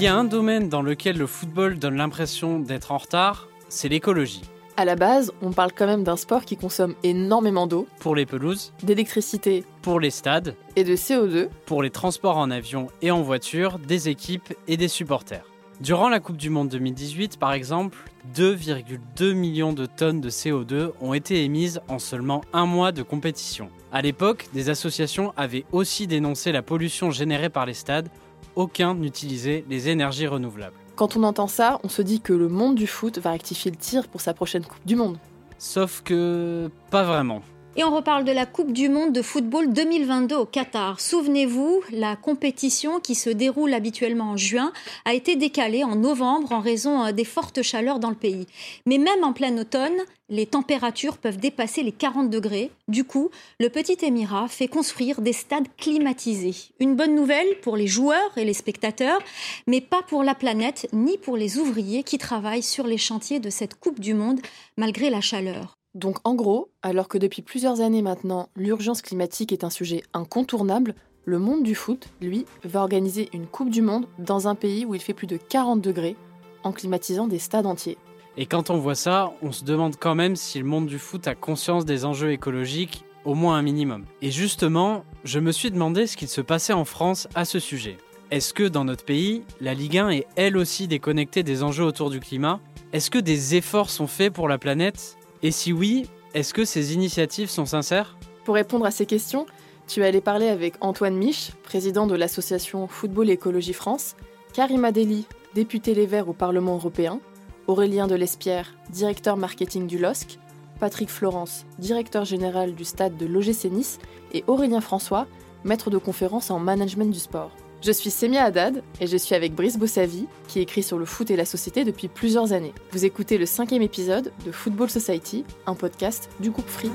S'il y a un domaine dans lequel le football donne l'impression d'être en retard, c'est l'écologie. À la base, on parle quand même d'un sport qui consomme énormément d'eau, Pour les pelouses, d'électricité pour les stades, et de CO2. pour les transports en avion et en voiture, des équipes et des supporters. Durant la Coupe du Monde 2018, par exemple, 2,2 millions de tonnes de CO2 ont été émises en seulement un mois de compétition. À l'époque, des associations avaient aussi dénoncé la pollution générée par les stades. Aucun n'utilisait les énergies renouvelables. Quand on entend ça, on se dit que le monde du foot va rectifier le tir pour sa prochaine Coupe du Monde. Sauf que pas vraiment. Et on reparle de la Coupe du Monde de football 2022 au Qatar. Souvenez-vous, la compétition qui se déroule habituellement en juin a été décalée en novembre en raison euh, des fortes chaleurs dans le pays. Mais même en plein automne, les températures peuvent dépasser les 40 degrés. Du coup, le petit Émirat fait construire des stades climatisés. Une bonne nouvelle pour les joueurs et les spectateurs, mais pas pour la planète ni pour les ouvriers qui travaillent sur les chantiers de cette Coupe du Monde malgré la chaleur. Donc en gros, alors que depuis plusieurs années maintenant, l'urgence climatique est un sujet incontournable, le monde du foot, lui, va organiser une Coupe du Monde dans un pays où il fait plus de 40 degrés, en climatisant des stades entiers. Et quand on voit ça, on se demande quand même si le monde du foot a conscience des enjeux écologiques, au moins un minimum. Et justement, je me suis demandé ce qu'il se passait en France à ce sujet. Est-ce que dans notre pays, la Ligue 1 est elle aussi déconnectée des enjeux autour du climat? Est-ce que des efforts sont faits pour la planète? Et si oui, est-ce que ces initiatives sont sincères? Pour répondre à ces questions, tu es allé parler avec Antoine Mich, président de l'association Football Écologie France, Karima Deli, député Les Verts au Parlement européen, Aurélien Delespierre, directeur marketing du LOSC, Patrick Florence, directeur général du stade de l'OGC Nice, et Aurélien François, maître de conférence en management du sport. Je suis Semia Haddad et je suis avec Brice Bossavi, qui écrit sur le foot et la société depuis plusieurs années. Vous écoutez le cinquième épisode de Football Society, un podcast du groupe Free.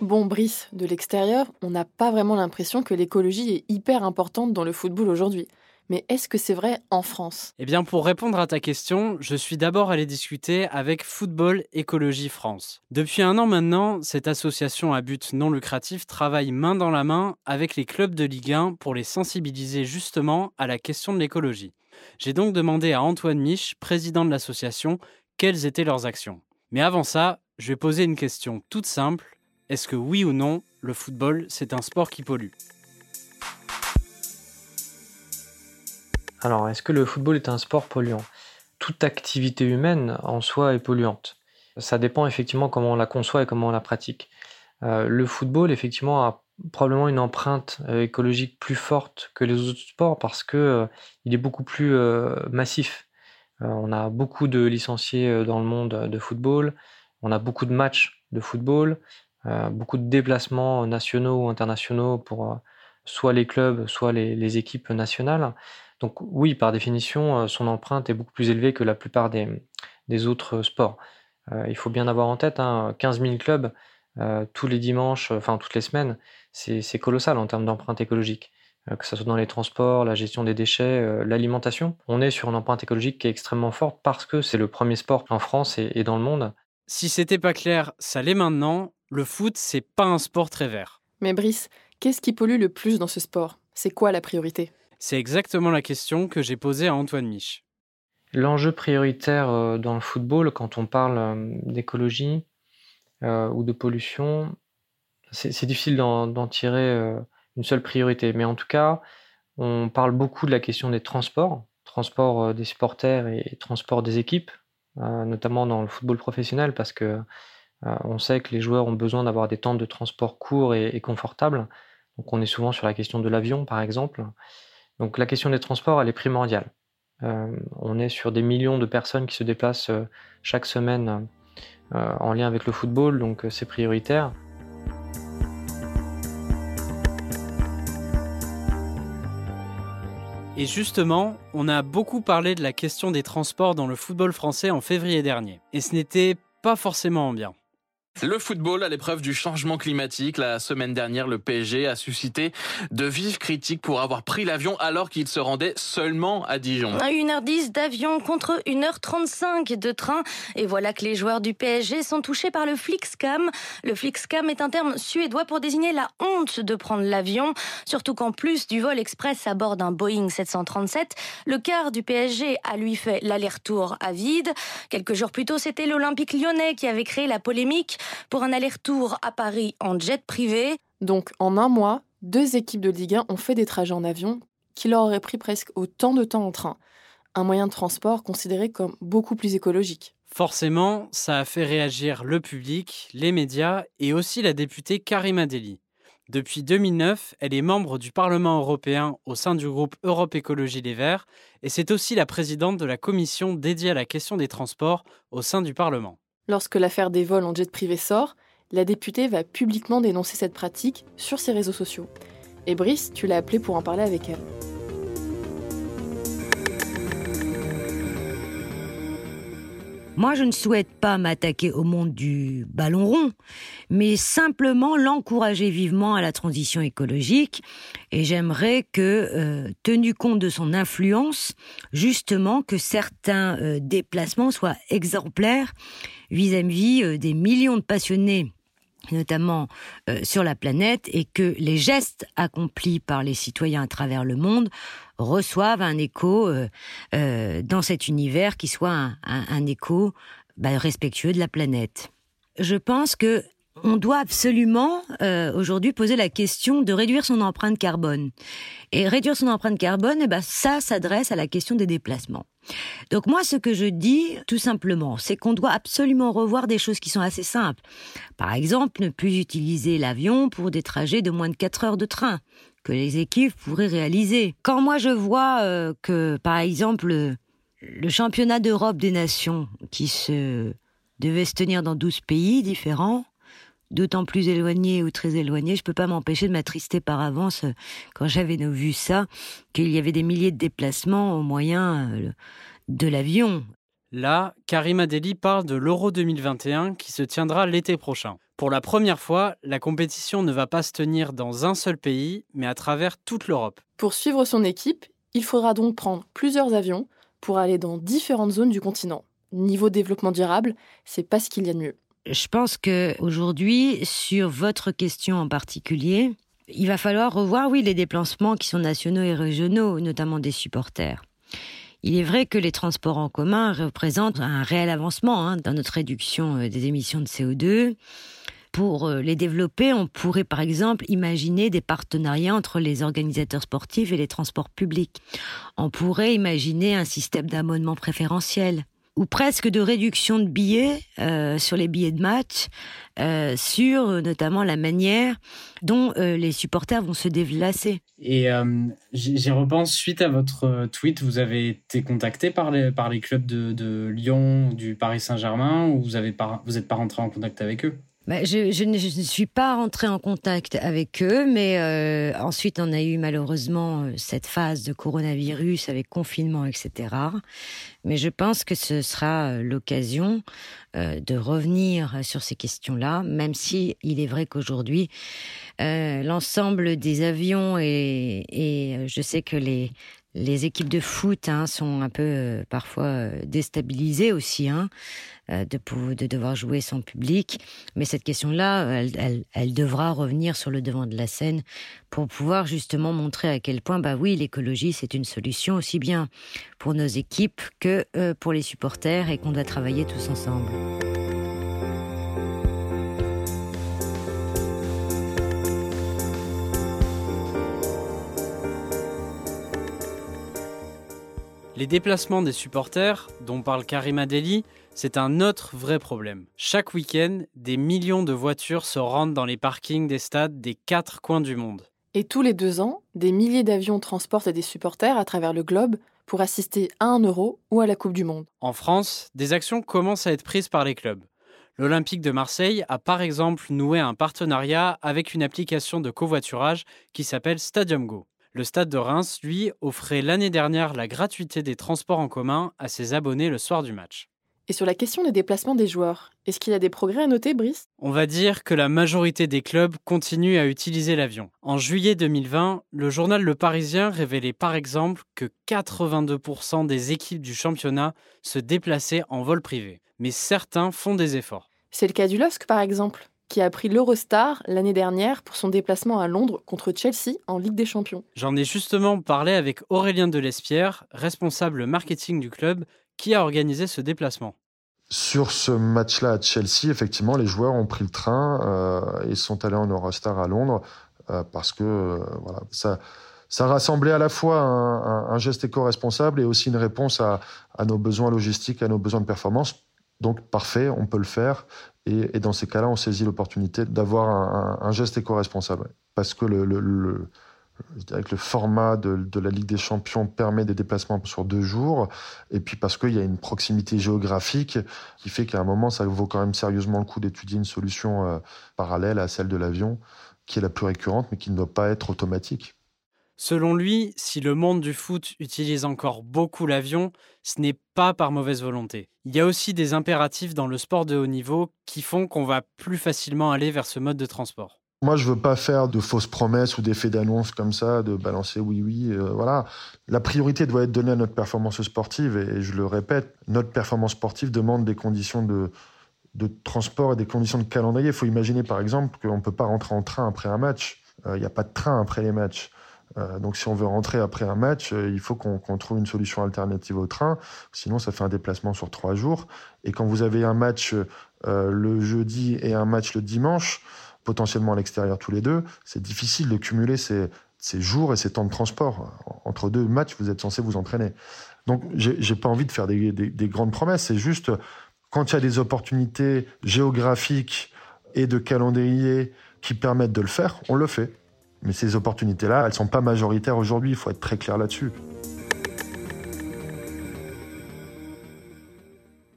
Bon, Brice, de l'extérieur, on n'a pas vraiment l'impression que l'écologie est hyper importante dans le football aujourd'hui. Mais est-ce que c'est vrai en France? Eh bien, pour répondre à ta question, je suis d'abord allé discuter avec Football Écologie France. Depuis un an maintenant, cette association à but non lucratif travaille main dans la main avec les clubs de Ligue 1 pour les sensibiliser justement à la question de l'écologie. J'ai donc demandé à Antoine Mich, président de l'association, quelles étaient leurs actions. Mais avant ça, je vais poser une question toute simple. Est-ce que oui ou non, le football, c'est un sport qui pollue? Alors, est-ce que le football est un sport polluant? Toute activité humaine en soi est polluante. Ça dépend effectivement comment on la conçoit et comment on la pratique. Euh, le football, effectivement, a probablement une empreinte euh, écologique plus forte que les autres sports parce que euh, il est beaucoup plus euh, massif. On a beaucoup de licenciés dans le monde de football, on a beaucoup de matchs de football, beaucoup de déplacements nationaux ou internationaux pour soit les clubs, soit les équipes nationales. Donc oui, par définition, euh, son empreinte est beaucoup plus élevée que la plupart des, des autres sports. Euh, il faut bien avoir en tête, hein, 15 000 clubs euh, tous les dimanches, euh, enfin toutes les semaines, c'est c'est colossal en termes d'empreinte écologique. Euh, que ce soit dans les transports, la gestion des déchets, euh, l'alimentation. On est sur une empreinte écologique qui est extrêmement forte parce que c'est le premier sport en France et, et dans le monde. Si c'était pas clair, ça l'est maintenant. Le foot, c'est pas un sport très vert. Mais Brice, qu'est-ce qui pollue le plus dans ce sport? C'est quoi la priorité? C'est exactement la question que j'ai posée à Antoine Mich. L'enjeu prioritaire euh, dans le football, quand on parle euh, d'écologie euh, ou de pollution, c'est difficile d'en tirer une seule priorité. Mais en tout cas, on parle beaucoup de la question des transports, transport des supporters et transport des équipes, notamment dans le football professionnel, parce que on sait que les joueurs ont besoin d'avoir des temps de transport courts et, et confortables. Donc on est souvent sur la question de l'avion, par exemple. Donc la question des transports, elle est primordiale. Euh, on est sur des millions de personnes qui se déplacent euh, chaque semaine euh, en lien avec le football, donc c'est prioritaire. Et justement, on a beaucoup parlé de la question des transports dans le football français en février dernier. Et ce n'était pas forcément bien. Le football à l'épreuve du changement climatique. La semaine dernière, le PSG a suscité de vives critiques pour avoir pris l'avion alors qu'il se rendait seulement à Dijon. 1h10 d'avion contre 1h35 de train. Et voilà que les joueurs du PSG sont touchés par le Flixcam. Le Flixcam est un terme suédois pour désigner la honte de prendre l'avion. Surtout qu'en plus du vol express à bord d'un Boeing 737, le quart du PSG a lui fait l'aller-retour à vide. Quelques jours plus tôt, c'était l'Olympique lyonnais qui avait créé la polémique pour un aller-retour à Paris en jet privé. Donc en un mois, deux équipes de Ligue 1 ont fait des trajets en avion qui leur auraient pris presque autant de temps en train. Un moyen de transport considéré comme beaucoup plus écologique. Forcément, ça a fait réagir le public, les médias et aussi la députée Karima Deli. Depuis 2009, elle est membre du Parlement européen au sein du groupe Europe Écologie Les Verts et c'est aussi la présidente de la commission dédiée à la question des transports au sein du Parlement. Lorsque l'affaire des vols en jet privé sort, la députée va publiquement dénoncer cette pratique sur ses réseaux sociaux. Et Brice, tu l'as appelée pour en parler avec elle. Moi, je ne souhaite pas m'attaquer au monde du ballon rond, mais simplement l'encourager vivement à la transition écologique. Et j'aimerais que, euh, tenu compte de son influence, justement, que certains euh, déplacements soient exemplaires vis-à-vis euh, des millions de passionnés notamment sur la planète, et que les gestes accomplis par les citoyens à travers le monde reçoivent un écho euh, euh, dans cet univers qui soit un, écho bah, respectueux de la planète. Je pense que on doit absolument euh, aujourd'hui poser la question de réduire son empreinte carbone. Et réduire son empreinte carbone, eh ben, ça s'adresse à la question des déplacements. Donc moi, ce que je dis, tout simplement, c'est qu'on doit absolument revoir des choses qui sont assez simples. Par exemple, ne plus utiliser l'avion pour des trajets de moins de 4 heures de train que les équipes pourraient réaliser. Quand moi je vois euh, que, par exemple, le championnat d'Europe des nations, qui se devait se tenir dans 12 pays différents, d'autant plus éloignés ou très éloignés, je peux pas m'empêcher de m'attrister par avance euh, quand j'avais vu ça, qu'il y avait des milliers de déplacements au moyen euh, de l'avion. Là, Karima Deli parle de l'Euro 2021 qui se tiendra l'été prochain. Pour la première fois, la compétition ne va pas se tenir dans un seul pays, mais à travers toute l'Europe. Pour suivre son équipe, il faudra donc prendre plusieurs avions pour aller dans différentes zones du continent. Niveau développement durable, c'est pas ce qu'il y a de mieux. Je pense que aujourd'hui, sur votre question en particulier, il va falloir revoir, oui, les déplacements qui sont nationaux et régionaux, notamment des supporters. Il est vrai que les transports en commun représentent un réel avancement hein, dans notre réduction euh, des émissions de CO2. Pour euh, les développer, on pourrait par exemple imaginer des partenariats entre les organisateurs sportifs et les transports publics. On pourrait imaginer un système d'abonnement préférentiel ou presque de réduction de billets euh, sur les billets de match, euh, sur euh, notamment la manière dont les supporters vont se déplacer. Et j'y repense, suite à votre tweet, vous avez été contacté par les, par les clubs de, de Lyon, du Paris Saint-Germain, ou vous n'êtes pas, rentré en contact avec eux? Bah, je, je, ne, je, ne, suis pas rentrée en contact avec eux, mais euh, ensuite on a eu malheureusement euh, cette phase de coronavirus avec confinement, etc. Mais je pense que ce sera euh, l'occasion euh, de revenir sur ces questions-là, même si il est vrai qu'aujourd'hui euh, l'ensemble des avions et, et je sais que les les équipes de foot hein, sont un peu euh, parfois euh, déstabilisées aussi hein, euh, de, de devoir jouer sans public. Mais cette question-là, elle, devra revenir sur le devant de la scène pour pouvoir justement montrer à quel point, bah oui, l'écologie c'est une solution aussi bien pour nos équipes que pour les supporters et qu'on doit travailler tous ensemble. Les déplacements des supporters, dont parle Karima Deli, c'est un autre vrai problème. Chaque week-end, des millions de voitures se rendent dans les parkings des stades des quatre coins du monde. Et tous les deux ans, des milliers d'avions transportent des supporters à travers le globe pour assister à un euro ou à la Coupe du Monde. En France, des actions commencent à être prises par les clubs. L'Olympique de Marseille a par exemple noué un partenariat avec une application de covoiturage qui s'appelle Stadium Go. Le stade de Reims, lui, offrait l'année dernière la gratuité des transports en commun à ses abonnés le soir du match. Et sur la question des déplacements des joueurs, est-ce qu'il y a des progrès à noter, Brice? On va dire que la majorité des clubs continuent à utiliser l'avion. En juillet 2020, le journal Le Parisien révélait par exemple que 82% des équipes du championnat se déplaçaient en vol privé. Mais certains font des efforts. C'est le cas du LOSC par exemple, qui a pris l'Eurostar l'année dernière pour son déplacement à Londres contre Chelsea en Ligue des Champions. J'en ai justement parlé avec Aurélien Delespierre, responsable marketing du club, qui a organisé ce déplacement? Sur ce match-là à Chelsea, effectivement, les joueurs ont pris le train euh, et sont allés en Eurostar à Londres euh, parce que euh, ça, ça rassemblait à la fois un, geste éco-responsable et aussi une réponse à, nos besoins logistiques, à nos besoins de performance. Donc parfait, on peut le faire. Et, dans ces cas-là, on saisit l'opportunité d'avoir un, geste éco-responsable. Parce que le, je dirais que le format de, la Ligue des Champions permet des déplacements sur deux jours, et puis parce qu'il y a une proximité géographique qui fait qu'à un moment, ça vaut quand même sérieusement le coup d'étudier une solution euh, parallèle à celle de l'avion, qui est la plus récurrente, mais qui ne doit pas être automatique. Selon lui, si le monde du foot utilise encore beaucoup l'avion, ce n'est pas par mauvaise volonté. Il y a aussi des impératifs dans le sport de haut niveau qui font qu'on va plus facilement aller vers ce mode de transport. Moi, je veux pas faire de fausses promesses ou d'effets d'annonce comme ça, de balancer oui, oui. Euh, voilà. La priorité doit être donnée à notre performance sportive et, je le répète, notre performance sportive demande des conditions de, de transport et des conditions de calendrier. Il faut imaginer, par exemple, qu'on ne peut pas rentrer en train après un match. Euh, il n'y a pas de train après les matchs. Euh, donc, si on veut rentrer après un match, il faut qu'on trouve une solution alternative au train. Sinon, ça fait un déplacement sur trois jours. Et quand vous avez un match le jeudi et un match le dimanche, potentiellement à l'extérieur tous les deux, c'est difficile de cumuler ces, jours et ces temps de transport. Entre deux matchs, vous êtes censé vous entraîner. Donc, j'ai pas envie de faire des, grandes promesses. C'est juste quand il y a des opportunités géographiques et de calendrier qui permettent de le faire, on le fait. Mais ces opportunités-là, elles sont pas majoritaires aujourd'hui. Il faut être très clair là-dessus.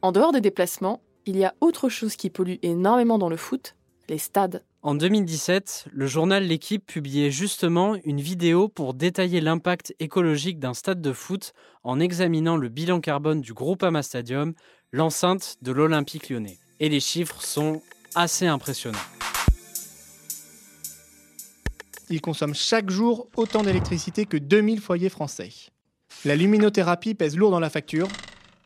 En dehors des déplacements, il y a autre chose qui pollue énormément dans le foot, les stades. En 2017, le journal L'équipe publiait justement une vidéo pour détailler l'impact écologique d'un stade de foot en examinant le bilan carbone du Groupama Stadium, l'enceinte de l'Olympique lyonnais. Et les chiffres sont assez impressionnants. Il consomme chaque jour autant d'électricité que 2000 foyers français. La luminothérapie pèse lourd dans la facture,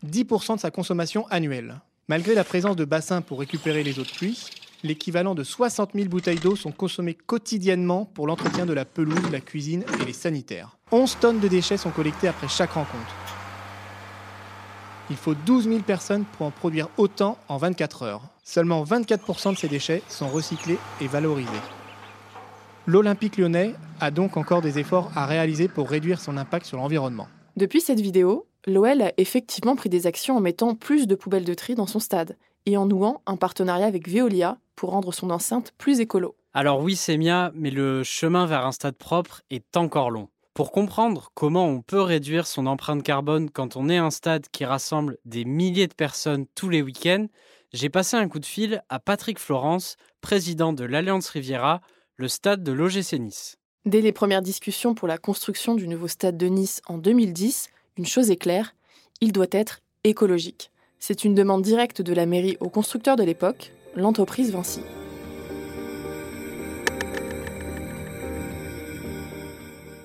10% de sa consommation annuelle. Malgré la présence de bassins pour récupérer les eaux de pluie, l'équivalent de 60 000 bouteilles d'eau sont consommées quotidiennement pour l'entretien de la pelouse, la cuisine et les sanitaires. 11 tonnes de déchets sont collectées après chaque rencontre. Il faut 12 000 personnes pour en produire autant en 24 heures. Seulement 24% de ces déchets sont recyclés et valorisés. L'Olympique lyonnais a donc encore des efforts à réaliser pour réduire son impact sur l'environnement. Depuis cette vidéo, l'OL a effectivement pris des actions en mettant plus de poubelles de tri dans son stade et en nouant un partenariat avec Veolia pour rendre son enceinte plus écolo. Alors oui, c'est Mia, mais le chemin vers un stade propre est encore long. Pour comprendre comment on peut réduire son empreinte carbone quand on est un stade qui rassemble des milliers de personnes tous les week-ends, j'ai passé un coup de fil à Patrick Florence, président de l'Alliance Riviera, le stade de l'OGC Nice. Dès les premières discussions pour la construction du nouveau stade de Nice en 2010, une chose est claire, il doit être écologique. C'est une demande directe de la mairie au constructeur de l'époque, l'entreprise Vinci.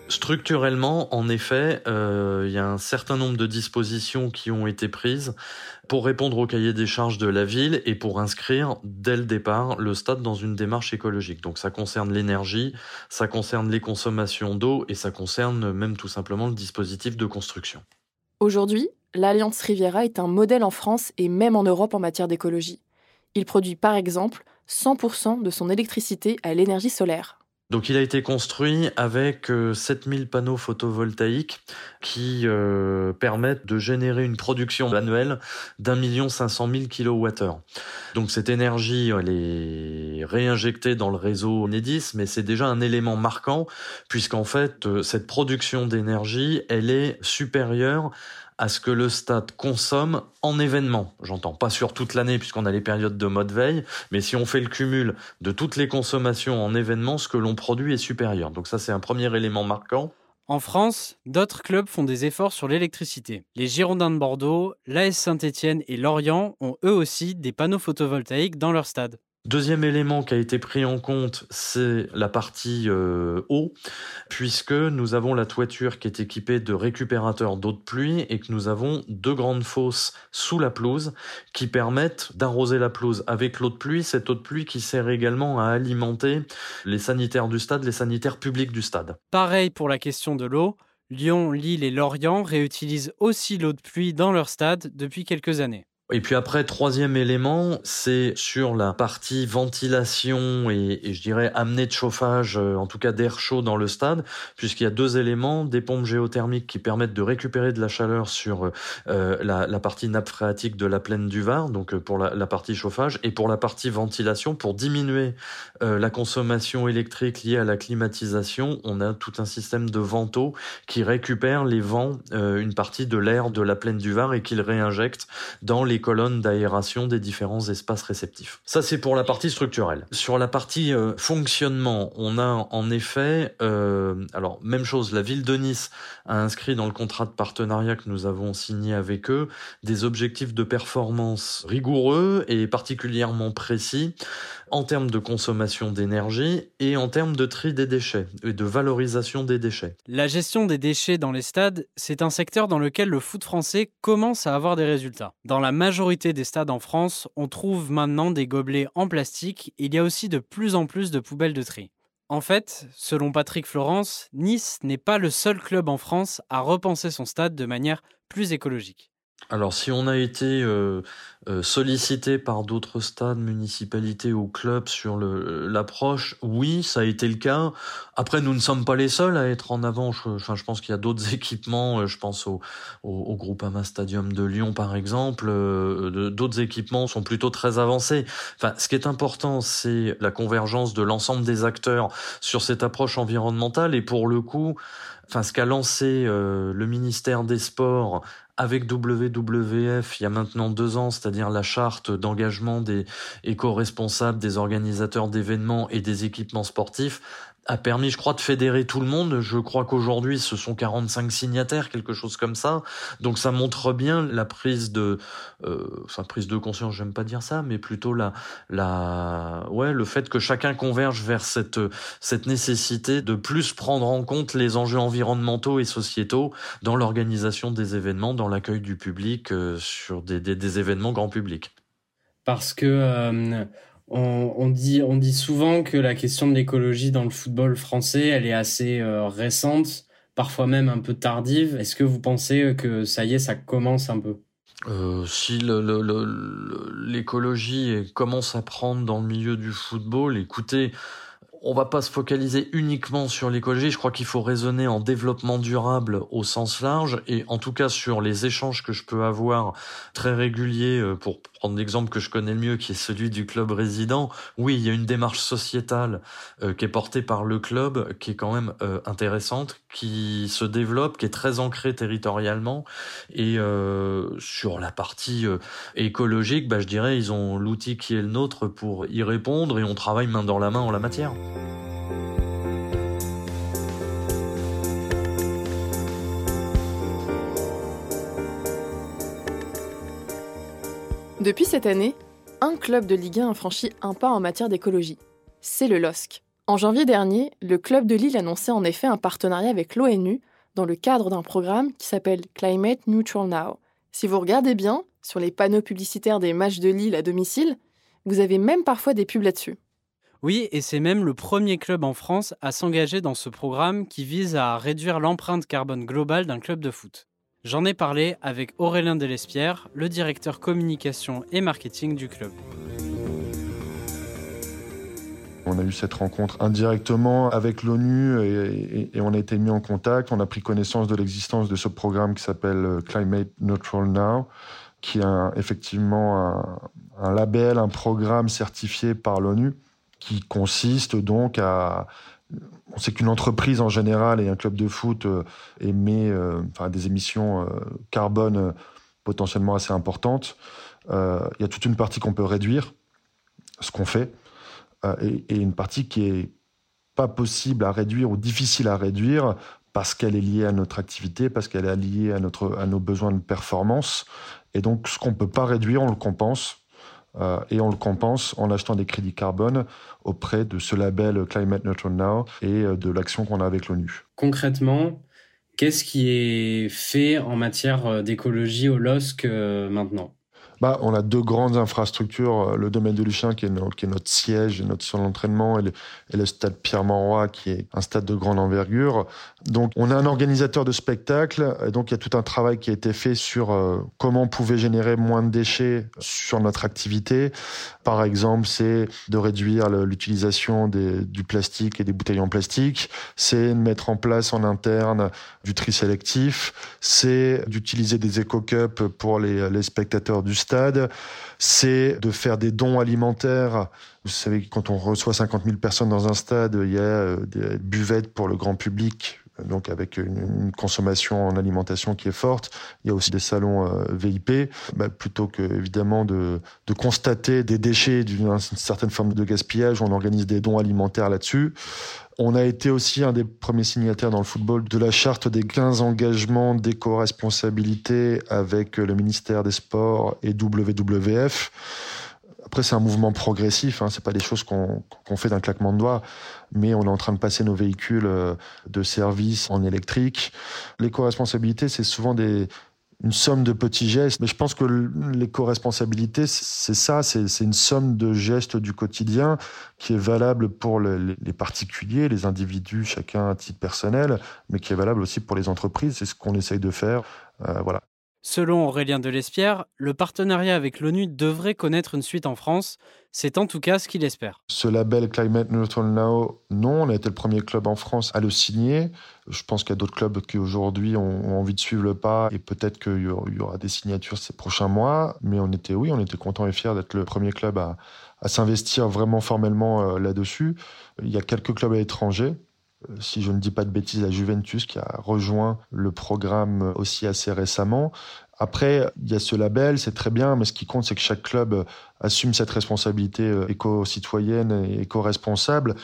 Structurellement, en effet, euh, il y a un certain nombre de dispositions qui ont été prises pour répondre au cahier des charges de la ville et pour inscrire dès le départ le stade dans une démarche écologique. Donc ça concerne l'énergie, ça concerne les consommations d'eau et ça concerne même tout simplement le dispositif de construction. Aujourd'hui, l'Alliance Riviera est un modèle en France et même en Europe en matière d'écologie. Il produit par exemple 100% de son électricité à l'énergie solaire. Donc il a été construit avec 7000 euh, panneaux photovoltaïques qui euh, permettent de générer une production annuelle d'un million cinq cent mille kilowattheures. Donc cette énergie, elle est réinjectée dans le réseau Enedis, mais c'est déjà un élément marquant puisqu'en fait euh, cette production d'énergie, elle est supérieure à ce que le stade consomme en événement. J'entends pas sur toute l'année puisqu'on a les périodes de mode veille, mais si on fait le cumul de toutes les consommations en événement, ce que l'on produit est supérieur. Donc ça c'est un premier élément marquant. En France, d'autres clubs font des efforts sur l'électricité. Les Girondins de Bordeaux, l'AS Saint-Étienne et Lorient ont eux aussi des panneaux photovoltaïques dans leur stade. Deuxième élément qui a été pris en compte, c'est la partie euh, eau, puisque nous avons la toiture qui est équipée de récupérateurs d'eau de pluie et que nous avons deux grandes fosses sous la pelouse qui permettent d'arroser la pelouse avec l'eau de pluie, cette eau de pluie qui sert également à alimenter les sanitaires du stade, les sanitaires publics du stade. Pareil pour la question de l'eau, Lyon, Lille et Lorient réutilisent aussi l'eau de pluie dans leur stade depuis quelques années. Et puis après, troisième élément, c'est sur la partie ventilation et, je dirais amener de chauffage, euh, en tout cas d'air chaud dans le stade, puisqu'il y a deux éléments, des pompes géothermiques qui permettent de récupérer de la chaleur sur euh, la, la, partie nappe phréatique de la plaine du Var, donc euh, pour la, la, partie chauffage, et pour la partie ventilation, pour diminuer euh, la consommation électrique liée à la climatisation, on a tout un système de ventaux qui récupère les vents, euh, une partie de l'air de la plaine du Var et qu'il réinjecte dans les colonnes d'aération des différents espaces réceptifs. Ça, c'est pour la partie structurelle. Sur la partie euh, fonctionnement, on a en effet, euh, alors même chose, la ville de Nice a inscrit dans le contrat de partenariat que nous avons signé avec eux des objectifs de performance rigoureux et particulièrement précis en termes de consommation d'énergie et en termes de tri des déchets et de valorisation des déchets. La gestion des déchets dans les stades, c'est un secteur dans lequel le foot français commence à avoir des résultats. Dans la majorité des stades en France, on trouve maintenant des gobelets en plastique et il y a aussi de plus en plus de poubelles de tri. En fait, selon Patrick Florence, Nice n'est pas le seul club en France à repenser son stade de manière plus écologique. Alors si on a été euh, sollicité par d'autres stades, municipalités ou clubs sur l'approche, oui, ça a été le cas. Après, nous ne sommes pas les seuls à être en avant. Je, je pense qu'il y a d'autres équipements. Euh, je pense au, au, au Stadium de Lyon, par exemple. d'autres équipements sont plutôt très avancés. Enfin, ce qui est important, c'est la convergence de l'ensemble des acteurs sur cette approche environnementale. Et pour le coup, enfin, ce qu'a lancé le ministère des Sports avec WWF il y a maintenant deux ans, c'est-à-dire la charte d'engagement des éco-responsables, des organisateurs d'événements et des équipements sportifs, a permis, je crois, de fédérer tout le monde. Je crois qu'aujourd'hui, ce sont 45 signataires, quelque chose comme ça. Donc, ça montre bien la prise de, euh, enfin, prise de conscience. J'aime pas dire ça, mais plutôt la, la, ouais, le fait que chacun converge vers cette, cette nécessité de plus prendre en compte les enjeux environnementaux et sociétaux dans l'organisation des événements, dans l'accueil du public euh, sur des, des, des, événements grand public. Parce que euh, on, dit, on dit souvent que la question de l'écologie dans le football français, elle est assez euh, récente, parfois même un peu tardive. Est-ce que vous pensez que ça y est, ça commence un peu? Euh, si l'écologie commence à prendre dans le milieu du football, écoutez, on va pas se focaliser uniquement sur l'écologie. Je crois qu'il faut raisonner en développement durable au sens large et en tout cas sur les échanges que je peux avoir très réguliers euh, pour prendre l'exemple que je connais le mieux qui est celui du club résident. Oui, il y a une démarche sociétale euh, qui est portée par le club qui est quand même euh, intéressante, qui se développe, qui est très ancrée territorialement et sur la partie écologique, bah, je dirais ils ont l'outil qui est le nôtre pour y répondre et on travaille main dans la main en la matière. Depuis cette année, un club de Ligue 1 a franchi un pas en matière d'écologie. C'est le LOSC. En janvier dernier, le club de Lille annonçait en effet un partenariat avec l'ONU dans le cadre d'un programme qui s'appelle Climate Neutral Now. Si vous regardez bien, sur les panneaux publicitaires des matchs de Lille à domicile, vous avez même parfois des pubs là-dessus. Oui, et c'est même le premier club en France à s'engager dans ce programme qui vise à réduire l'empreinte carbone globale d'un club de foot. J'en ai parlé avec Aurélien Delespierre, le directeur communication et marketing du club. On a eu cette rencontre indirectement avec l'ONU et, on a été mis en contact. On a pris connaissance de l'existence de ce programme qui s'appelle euh, Climate Neutral Now, qui est effectivement un, label, un programme certifié par l'ONU, qui consiste donc à on sait qu'une entreprise en général et un club de foot euh, émet euh, enfin, des émissions euh, carbone potentiellement assez importantes. Il y a toute une partie qu'on peut réduire, ce qu'on fait, et, une partie qui est pas possible à réduire ou difficile à réduire parce qu'elle est liée à notre activité, parce qu'elle est liée à, notre, à nos besoins de performance. Et donc, ce qu'on ne peut pas réduire, on le compense. Euh, et on le compense en achetant des crédits carbone auprès de ce label Climate Neutral Now et euh, de l'action qu'on a avec l'ONU. Concrètement, qu'est-ce qui est fait en matière euh, d'écologie au LOSC maintenant? Bah, on a deux grandes infrastructures, euh, le domaine de Luchin qui est, notre siège et notre sol d'entraînement et, le stade Pierre-Mauroy qui est un stade de grande envergure. Donc on a un organisateur de spectacle et donc il y a tout un travail qui a été fait sur euh, comment on pouvait générer moins de déchets sur notre activité. Par exemple, c'est de réduire l'utilisation du plastique et des bouteilles en plastique, c'est de mettre en place en interne du tri sélectif, c'est d'utiliser des éco-cups pour les spectateurs du stade, c'est de faire des dons alimentaires. Vous savez, quand on reçoit 50 000 personnes dans un stade, il y a euh, des buvettes pour le grand public, donc avec une, consommation en alimentation qui est forte. Il y a aussi des salons euh, VIP, bah, plutôt que évidemment de, de constater des déchets d'une certaine forme de gaspillage, on organise des dons alimentaires là-dessus. On a été aussi un des premiers signataires dans le football de la charte des 15 engagements d'éco-responsabilité avec le ministère des Sports et WWF. Après, c'est un mouvement progressif, hein, c'est pas des choses qu'on fait d'un claquement de doigts, mais on est en train de passer nos véhicules euh, de service en électrique. L'éco-responsabilité, c'est souvent une somme de petits gestes. Mais je pense que l'éco-responsabilité, c'est ça, c'est une somme de gestes du quotidien qui est valable pour les particuliers, les individus, chacun à titre personnel, mais qui est valable aussi pour les entreprises. C'est ce qu'on essaye de faire. Euh, voilà. Selon Aurélien Delespierre, le partenariat avec l'ONU devrait connaître une suite en France. C'est en tout cas ce qu'il espère. Ce label Climate Neutral Now, non, on a été le premier club en France à le signer. Je pense qu'il y a d'autres clubs qui aujourd'hui ont envie de suivre le pas et peut-être qu'il y aura des signatures ces prochains mois. Mais on était, oui, on était content et fiers d'être le premier club à, s'investir vraiment formellement euh, là-dessus. Il y a quelques clubs à l'étranger si je ne dis pas de bêtises, la Juventus qui a rejoint le programme aussi assez récemment. Après, il y a ce label, c'est très bien, mais ce qui compte, c'est que chaque club assume cette responsabilité euh, éco-citoyenne et éco-responsable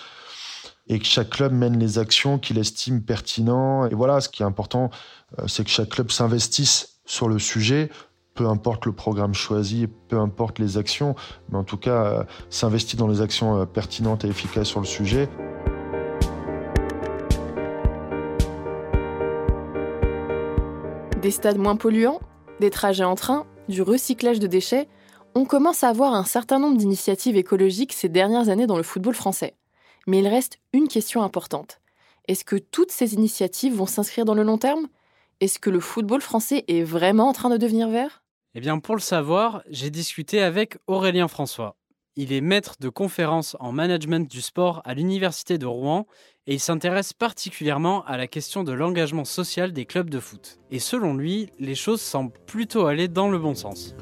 et que chaque club mène les actions qu'il estime pertinentes. Et voilà, ce qui est important, euh, c'est que chaque club s'investisse sur le sujet, peu importe le programme choisi, peu importe les actions, mais en tout cas, s'investir dans les actions pertinentes et efficaces sur le sujet. Des stades moins polluants, des trajets en train, du recyclage de déchets, on commence à avoir un certain nombre d'initiatives écologiques ces dernières années dans le football français. Mais il reste une question importante. Est-ce que toutes ces initiatives vont s'inscrire dans le long terme? Est-ce que le football français est vraiment en train de devenir vert? Eh bien, pour le savoir, j'ai discuté avec Aurélien François. Il est maître de conférences en management du sport à l'Université de Rouen et il s'intéresse particulièrement à la question de l'engagement social des clubs de foot. Et selon lui, les choses semblent plutôt aller dans le bon sens.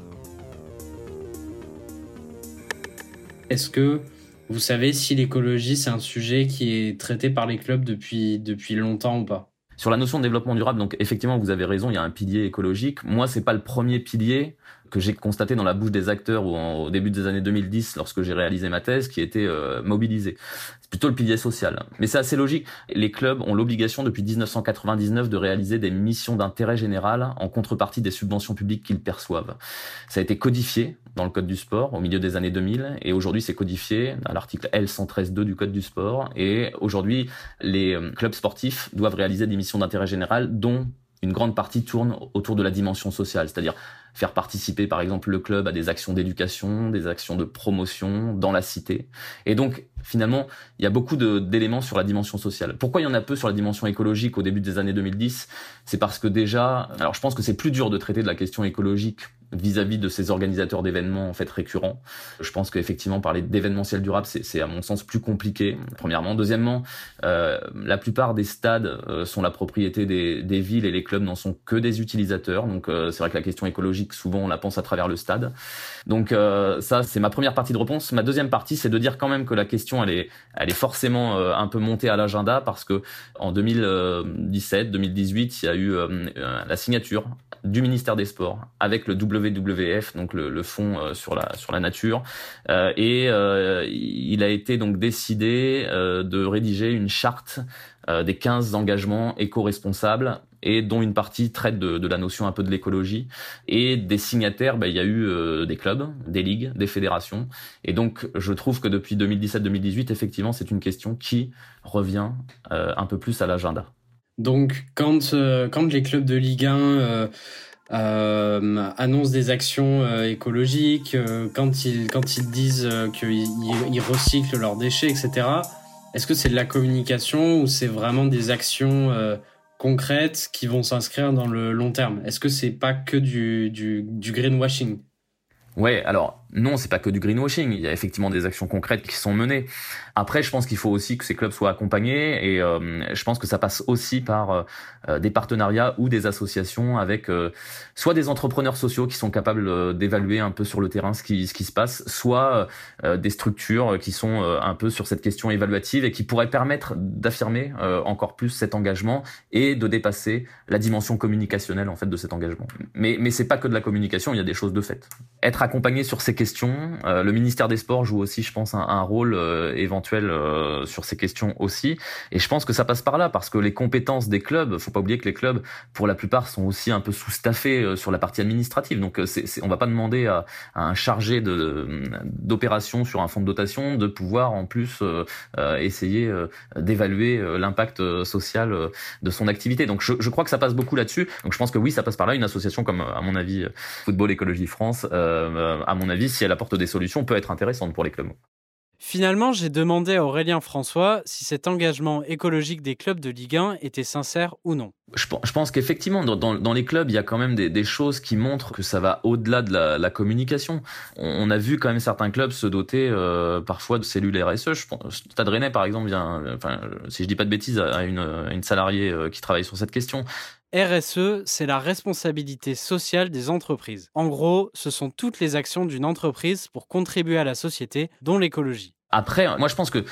Est-ce que vous savez si l'écologie c'est un sujet qui est traité par les clubs depuis, depuis longtemps ou pas? Sur la notion de développement durable, donc effectivement, vous avez raison, il y a un pilier écologique. Moi, c'est pas le premier pilier que j'ai constaté dans la bouche des acteurs au début des années 2010 lorsque j'ai réalisé ma thèse qui était euh, mobilisé. C'est plutôt le pilier social. Mais c'est assez logique. Les clubs ont l'obligation depuis 1999 de réaliser des missions d'intérêt général en contrepartie des subventions publiques qu'ils perçoivent. Ça a été codifié dans le code du sport au milieu des années 2000 et aujourd'hui c'est codifié à l'article L113.2 du code du sport et aujourd'hui les euh, clubs sportifs doivent réaliser des missions d'intérêt général dont une grande partie tourne autour de la dimension sociale, c'est-à-dire faire participer par exemple le club à des actions d'éducation, des actions de promotion dans la cité. Et donc finalement, il y a beaucoup d'éléments sur la dimension sociale. Pourquoi il y en a peu sur la dimension écologique au début des années 2010 C'est parce que déjà, alors je pense que c'est plus dur de traiter de la question écologique vis-à-vis de ces organisateurs d'événements en fait récurrents. Je pense qu'effectivement parler d'événementiel durable c'est à mon sens plus compliqué. Premièrement, deuxièmement, euh, la plupart des stades euh, sont la propriété des, des, villes et les clubs n'en sont que des utilisateurs. Donc euh, c'est vrai que la question écologique souvent on la pense à travers le stade. Donc euh, ça c'est ma première partie de réponse. Ma deuxième partie c'est de dire quand même que la question elle est elle est forcément un peu montée à l'agenda parce que en 2017, 2018 il y a eu la signature du ministère des Sports avec le WWF, donc le, le fonds euh, sur la sur la nature, euh, et euh, il a été donc décidé de rédiger une charte des 15 engagements éco-responsables et dont une partie traite de, la notion un peu de l'écologie. Et des signataires, bah, il y a eu des clubs, des ligues, des fédérations. Et donc, je trouve que depuis 2017-2018, effectivement, c'est une question qui revient un peu plus à l'agenda. Donc, quand, quand les clubs de Ligue 1 annoncent des actions écologiques, quand, ils, quand ils disent qu'ils recyclent leurs déchets, etc., est-ce que c'est de la communication ou c'est vraiment des actions concrètes qui vont s'inscrire dans le long terme? Est-ce que c'est pas que du, du, du greenwashing? Ouais, alors non, c'est pas que du greenwashing. Il y a effectivement des actions concrètes qui sont menées. Après, je pense qu'il faut aussi que ces clubs soient accompagnés et euh, je pense que ça passe aussi par euh, euh, des partenariats ou des associations avec soit des entrepreneurs sociaux qui sont capables d'évaluer un peu sur le terrain ce qui, se passe, soit des structures qui sont un peu sur cette question évaluative et qui pourraient permettre d'affirmer encore plus cet engagement et de dépasser la dimension communicationnelle en fait de cet engagement. Mais mais c'est pas que de la communication, il y a des choses de fait. Être accompagné sur ces Euh, le ministère des Sports joue aussi, je pense, un, rôle euh, éventuel euh, sur ces questions aussi. Et je pense que ça passe par là, parce que les compétences des clubs, faut pas oublier que les clubs, pour la plupart, sont aussi un peu sous-staffés sur la partie administrative. Donc, c'est, c'est, on va pas demander à, un chargé d'opération sur un fonds de dotation de pouvoir en plus essayer d'évaluer l'impact social de son activité. Donc, je, je, crois que ça passe beaucoup là-dessus. Donc, je pense que oui, ça passe par là. Une association comme, à mon avis, Football Écologie France, à mon avis, si elle apporte des solutions, peut être intéressante pour les clubs. Finalement, j'ai demandé à Aurélien François si cet engagement écologique des clubs de Ligue 1 était sincère ou non. Je, pense qu'effectivement, dans, les clubs, il y a quand même des, choses qui montrent que ça va au-delà de la, communication. On, a vu quand même certains clubs se doter euh, parfois de cellules RSE. Je pense, Stade Rennais, par exemple, vient, enfin, si je dis pas de bêtises, à une, salariée euh, qui travaille sur cette question. RSE, c'est la responsabilité sociale des entreprises. En gros, ce sont toutes les actions d'une entreprise pour contribuer à la société, dont l'écologie. Après, moi je pense que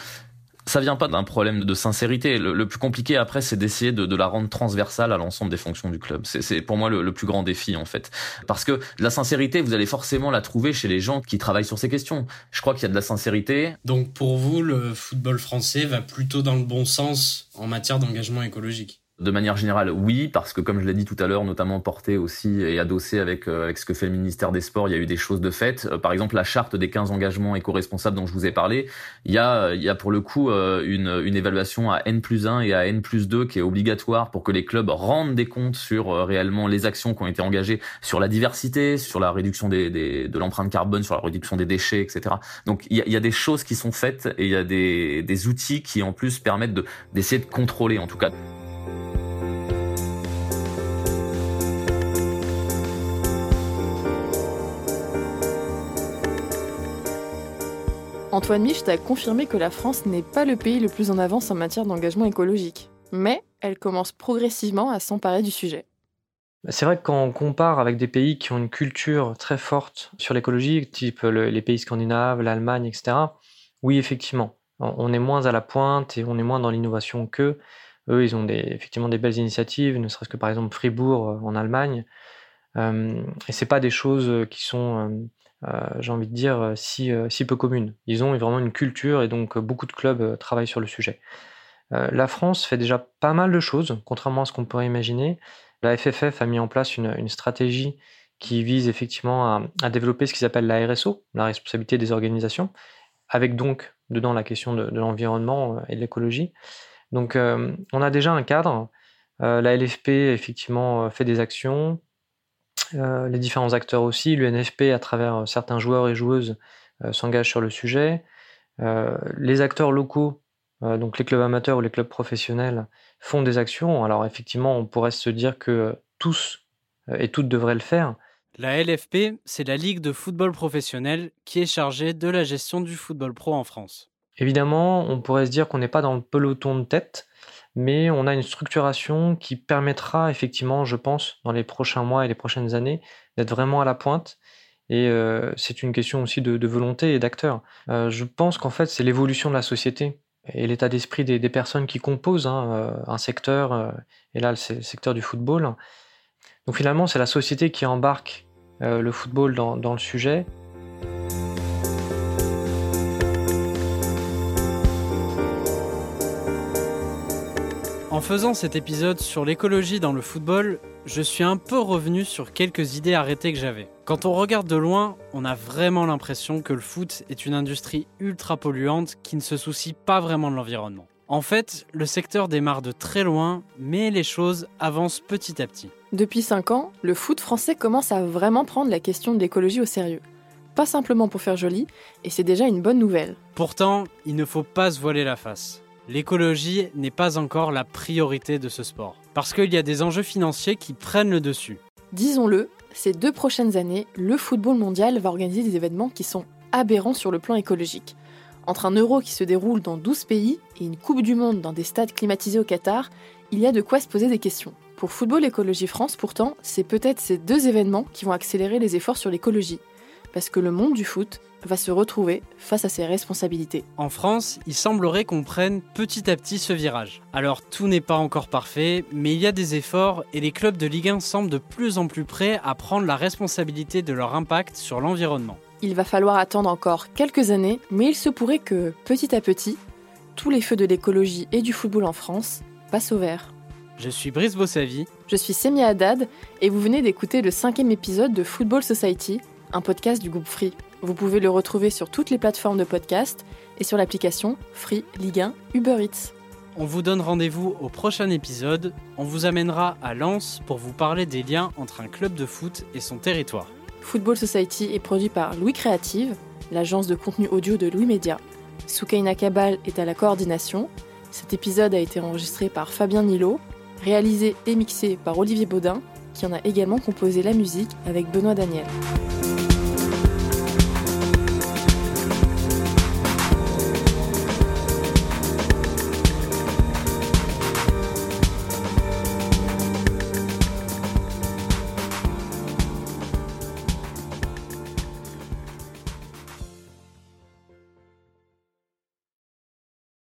ça vient pas d'un problème de sincérité. Le, plus compliqué après, c'est d'essayer de, la rendre transversale à l'ensemble des fonctions du club. C'est pour moi le, plus grand défi en fait, parce que la sincérité, vous allez forcément la trouver chez les gens qui travaillent sur ces questions. Je crois qu'il y a de la sincérité. Donc pour vous, le football français va plutôt dans le bon sens en matière d'engagement écologique? De manière générale, oui, parce que comme je l'ai dit tout à l'heure, notamment porté aussi et adossé avec, euh, avec ce que fait le ministère des Sports, il y a eu des choses de fait. Euh, par exemple, la charte des 15 engagements éco-responsables dont je vous ai parlé, il y a, il y a pour le coup euh, une, une évaluation à N plus 1 et à N plus 2 qui est obligatoire pour que les clubs rendent des comptes sur réellement les actions qui ont été engagées sur la diversité, sur la réduction des, des de l'empreinte carbone, sur la réduction des déchets, etc. Donc il y, a, il y a des choses qui sont faites et il y a des, des outils qui en plus permettent d'essayer de contrôler en tout cas. Antoine Mich t'a confirmé que la France n'est pas le pays le plus en avance en matière d'engagement écologique, mais elle commence progressivement à s'emparer du sujet. Bah, c'est vrai que quand on compare avec des pays qui ont une culture très forte sur l'écologie, type les pays scandinaves, l'Allemagne, etc., oui, effectivement, on est moins à la pointe et on est moins dans l'innovation qu'eux. Eux, ils ont effectivement des belles initiatives, ne serait-ce que par exemple Fribourg euh, en Allemagne. Euh, et c'est pas des choses qui sont euh, j'ai envie de dire, euh, si, euh, si peu communes. Ils ont vraiment une culture et donc beaucoup de clubs travaillent sur le sujet. la France fait déjà pas mal de choses, contrairement à ce qu'on pourrait imaginer. La FFF a mis en place une, stratégie qui vise effectivement à, développer ce qu'ils appellent la RSO, la responsabilité des organisations, avec donc dedans la question de, l'environnement et de l'écologie. Donc on a déjà un cadre. la LFP effectivement fait des actions. Euh, les différents acteurs aussi, l'UNFP à travers euh, certains joueurs et joueuses euh, s'engagent sur le sujet. les acteurs locaux, donc les clubs amateurs ou les clubs professionnels, font des actions. Alors effectivement, on pourrait se dire que tous et toutes devraient le faire. La LFP, c'est la Ligue de football professionnel qui est chargée de la gestion du football pro en France. Évidemment, on pourrait se dire qu'on n'est pas dans le peloton de tête, mais on a une structuration qui permettra effectivement, je pense, dans les prochains mois et les prochaines années, d'être vraiment à la pointe. Et euh, c'est une question aussi de, volonté et d'acteurs. Euh, je pense qu'en fait, c'est l'évolution de la société et l'état d'esprit des, personnes qui composent hein, euh, un secteur, et là, c'est le secteur du football. Donc finalement, c'est la société qui embarque le football dans le sujet. En faisant cet épisode sur l'écologie dans le football, je suis un peu revenu sur quelques idées arrêtées que j'avais. Quand on regarde de loin, on a vraiment l'impression que le foot est une industrie ultra polluante qui ne se soucie pas vraiment de l'environnement. En fait, le secteur démarre de très loin, mais les choses avancent petit à petit. Depuis 5 ans, le foot français commence à vraiment prendre la question de l'écologie au sérieux. Pas simplement pour faire joli, et c'est déjà une bonne nouvelle. Pourtant, il ne faut pas se voiler la face. L'écologie n'est pas encore la priorité de ce sport, parce qu'il y a des enjeux financiers qui prennent le dessus. Disons-le, ces deux prochaines années, le football mondial va organiser des événements qui sont aberrants sur le plan écologique. Entre un euro qui se déroule dans 12 pays et une Coupe du Monde dans des stades climatisés au Qatar, il y a de quoi se poser des questions. Pour Football Écologie France, pourtant, c'est peut-être ces deux événements qui vont accélérer les efforts sur l'écologie. Parce que le monde du foot va se retrouver face à ses responsabilités. En France, il semblerait qu'on prenne petit à petit ce virage. Alors tout n'est pas encore parfait, mais il y a des efforts et les clubs de Ligue 1 semblent de plus en plus prêts à prendre la responsabilité de leur impact sur l'environnement. Il va falloir attendre encore quelques années, mais il se pourrait que, petit à petit, tous les feux de l'écologie et du football en France passent au vert. Je suis Brice Bossavi. Je suis Semia Haddad et vous venez d'écouter le cinquième épisode de Football Society, un podcast du groupe Free. Vous pouvez le retrouver sur toutes les plateformes de podcast et sur l'application Free Ligue 1 Uber Eats. On vous donne rendez-vous au prochain épisode. On vous amènera à Lens pour vous parler des liens entre un club de foot et son territoire. Football Society est produit par Louis Créative, l'agence de contenu audio de Louis Média. Soukaina Kabal est à la coordination. Cet épisode a été enregistré par Fabien Nilo, réalisé et mixé par Olivier Baudin, qui en a également composé la musique avec Benoît Daniel.